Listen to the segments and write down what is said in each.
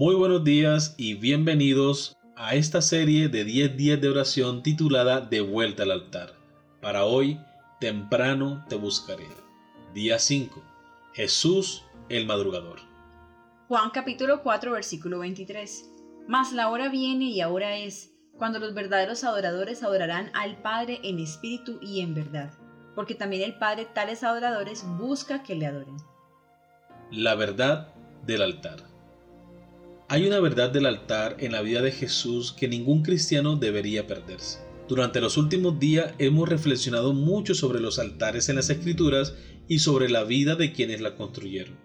Muy buenos días y bienvenidos a esta serie de 10 días de oración titulada De vuelta al altar. Para hoy, temprano te buscaré. Día 5. Jesús el madrugador. Juan capítulo 4 versículo 23. Mas la hora viene y ahora es, cuando los verdaderos adoradores adorarán al Padre en espíritu y en verdad, porque también el Padre tales adoradores busca que le adoren. La verdad del altar. Hay una verdad del altar en la vida de Jesús que ningún cristiano debería perderse. Durante los últimos días hemos reflexionado mucho sobre los altares en las escrituras y sobre la vida de quienes la construyeron.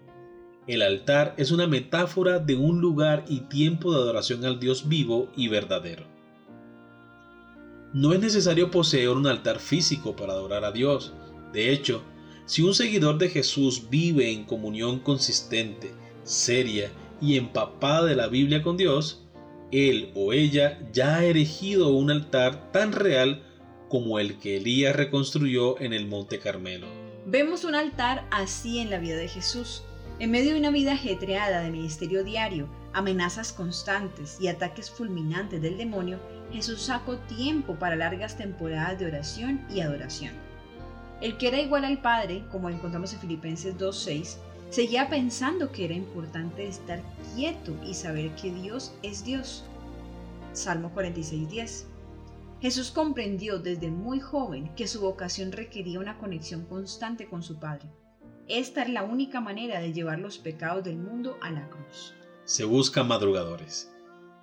El altar es una metáfora de un lugar y tiempo de adoración al Dios vivo y verdadero. No es necesario poseer un altar físico para adorar a Dios. De hecho, si un seguidor de Jesús vive en comunión consistente, seria y empapada de la Biblia con Dios, él o ella ya ha erigido un altar tan real como el que Elías reconstruyó en el Monte Carmelo. Vemos un altar así en la vida de Jesús. En medio de una vida ajetreada de ministerio diario, amenazas constantes y ataques fulminantes del demonio, Jesús sacó tiempo para largas temporadas de oración y adoración. El que era igual al Padre, como encontramos en Filipenses 2.6, Seguía pensando que era importante estar quieto y saber que Dios es Dios. Salmo 46.10. Jesús comprendió desde muy joven que su vocación requería una conexión constante con su Padre. Esta es la única manera de llevar los pecados del mundo a la cruz. Se buscan madrugadores.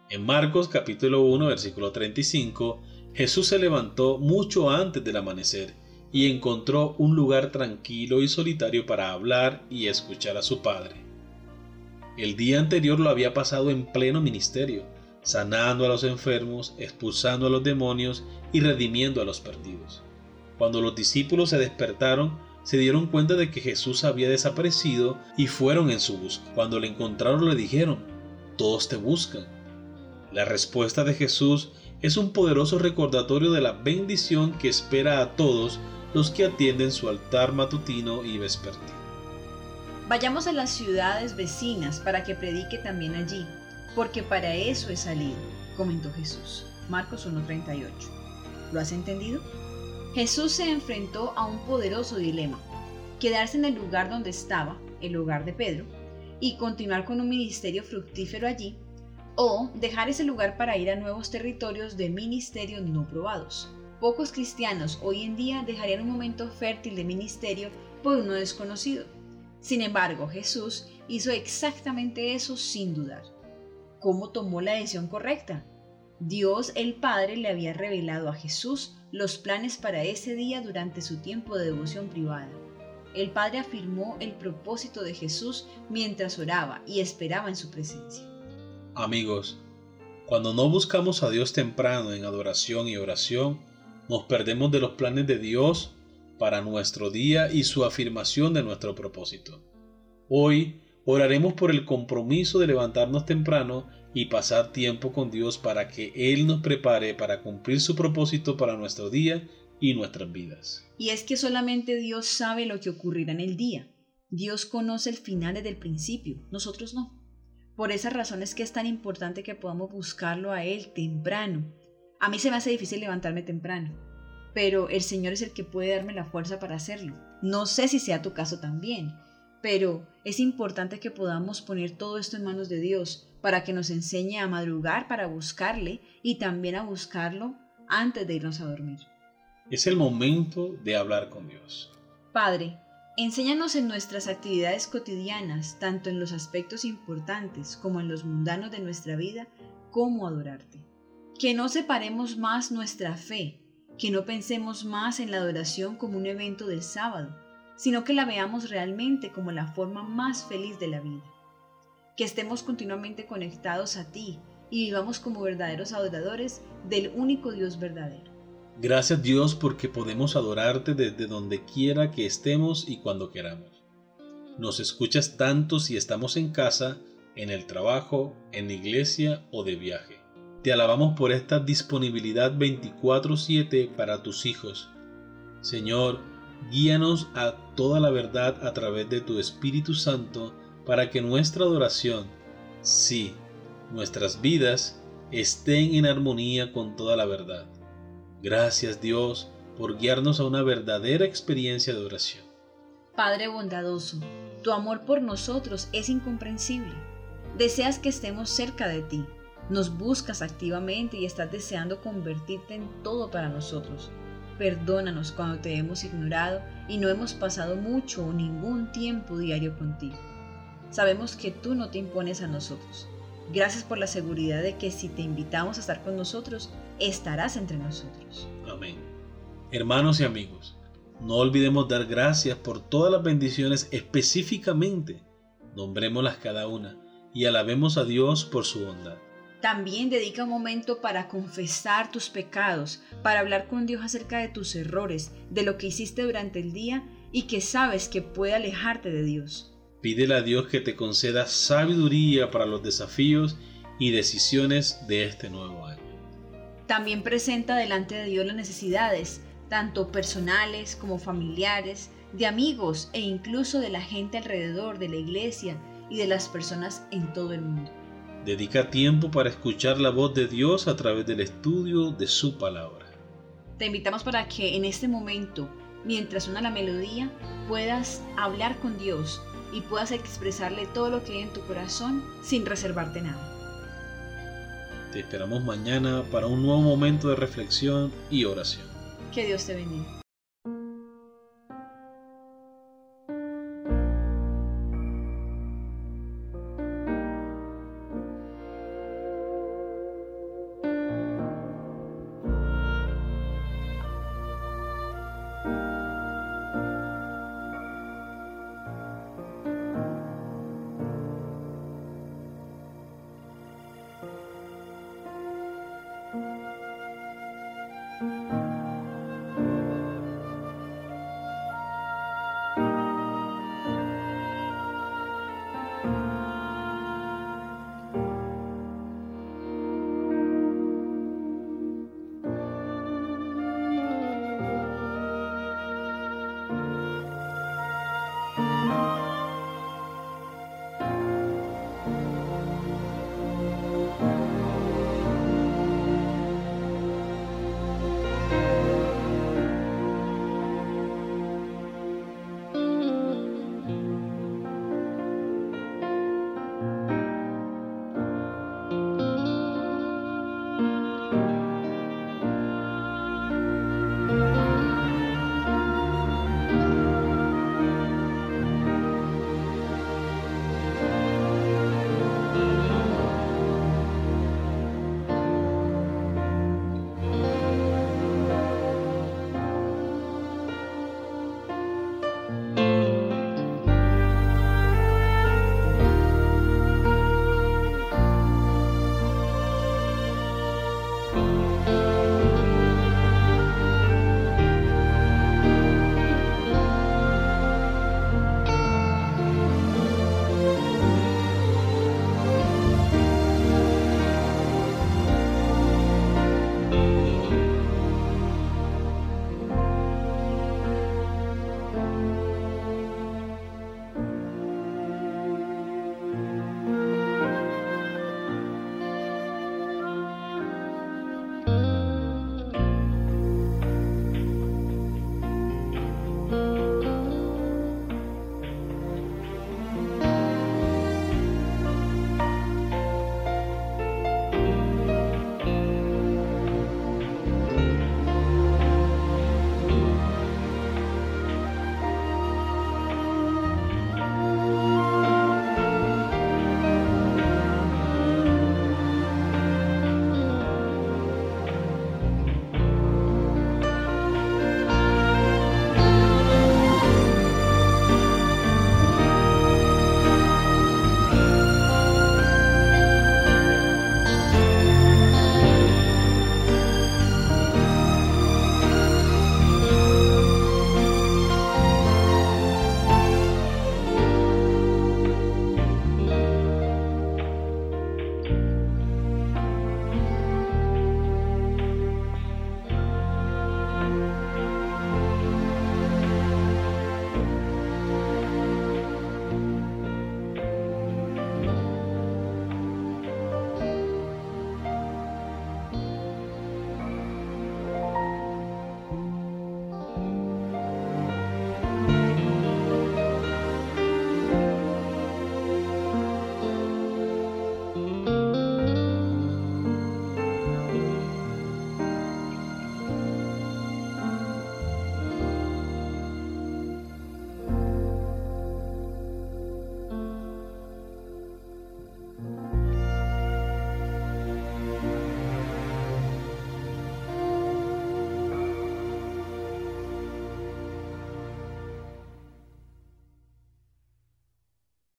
En Marcos capítulo 1 versículo 35, Jesús se levantó mucho antes del amanecer y encontró un lugar tranquilo y solitario para hablar y escuchar a su padre. El día anterior lo había pasado en pleno ministerio, sanando a los enfermos, expulsando a los demonios y redimiendo a los perdidos. Cuando los discípulos se despertaron, se dieron cuenta de que Jesús había desaparecido y fueron en su busca. Cuando le encontraron le dijeron, todos te buscan. La respuesta de Jesús es un poderoso recordatorio de la bendición que espera a todos los que atienden su altar matutino y vespertino. Vayamos a las ciudades vecinas para que predique también allí, porque para eso he salido, comentó Jesús. Marcos 1.38. ¿Lo has entendido? Jesús se enfrentó a un poderoso dilema, quedarse en el lugar donde estaba, el hogar de Pedro, y continuar con un ministerio fructífero allí, o dejar ese lugar para ir a nuevos territorios de ministerios no probados. Pocos cristianos hoy en día dejarían un momento fértil de ministerio por uno desconocido. Sin embargo, Jesús hizo exactamente eso sin dudar. ¿Cómo tomó la decisión correcta? Dios el Padre le había revelado a Jesús los planes para ese día durante su tiempo de devoción privada. El Padre afirmó el propósito de Jesús mientras oraba y esperaba en su presencia. Amigos, cuando no buscamos a Dios temprano en adoración y oración, nos perdemos de los planes de Dios para nuestro día y su afirmación de nuestro propósito. Hoy oraremos por el compromiso de levantarnos temprano y pasar tiempo con Dios para que Él nos prepare para cumplir su propósito para nuestro día y nuestras vidas. Y es que solamente Dios sabe lo que ocurrirá en el día. Dios conoce el final desde el principio, nosotros no. Por esa razón es que es tan importante que podamos buscarlo a Él temprano a mí se me hace difícil levantarme temprano, pero el Señor es el que puede darme la fuerza para hacerlo. No sé si sea tu caso también, pero es importante que podamos poner todo esto en manos de Dios para que nos enseñe a madrugar para buscarle y también a buscarlo antes de irnos a dormir. Es el momento de hablar con Dios. Padre, enséñanos en nuestras actividades cotidianas, tanto en los aspectos importantes como en los mundanos de nuestra vida, cómo adorarte que no separemos más nuestra fe, que no pensemos más en la adoración como un evento del sábado, sino que la veamos realmente como la forma más feliz de la vida. Que estemos continuamente conectados a ti y vivamos como verdaderos adoradores del único Dios verdadero. Gracias Dios porque podemos adorarte desde donde quiera que estemos y cuando queramos. Nos escuchas tanto si estamos en casa, en el trabajo, en la iglesia o de viaje. Te alabamos por esta disponibilidad 24/7 para tus hijos. Señor, guíanos a toda la verdad a través de tu Espíritu Santo para que nuestra adoración, sí, nuestras vidas estén en armonía con toda la verdad. Gracias Dios por guiarnos a una verdadera experiencia de oración. Padre bondadoso, tu amor por nosotros es incomprensible. Deseas que estemos cerca de ti, nos buscas activamente y estás deseando convertirte en todo para nosotros. Perdónanos cuando te hemos ignorado y no hemos pasado mucho o ningún tiempo diario contigo. Sabemos que tú no te impones a nosotros. Gracias por la seguridad de que si te invitamos a estar con nosotros, estarás entre nosotros. Amén. Hermanos y amigos, no olvidemos dar gracias por todas las bendiciones específicamente. Nombrémoslas cada una y alabemos a Dios por su bondad. También dedica un momento para confesar tus pecados, para hablar con Dios acerca de tus errores, de lo que hiciste durante el día y que sabes que puede alejarte de Dios. Pídele a Dios que te conceda sabiduría para los desafíos y decisiones de este nuevo año. También presenta delante de Dios las necesidades, tanto personales como familiares, de amigos e incluso de la gente alrededor de la iglesia y de las personas en todo el mundo. Dedica tiempo para escuchar la voz de Dios a través del estudio de su palabra. Te invitamos para que en este momento, mientras suena la melodía, puedas hablar con Dios y puedas expresarle todo lo que hay en tu corazón sin reservarte nada. Te esperamos mañana para un nuevo momento de reflexión y oración. Que Dios te bendiga.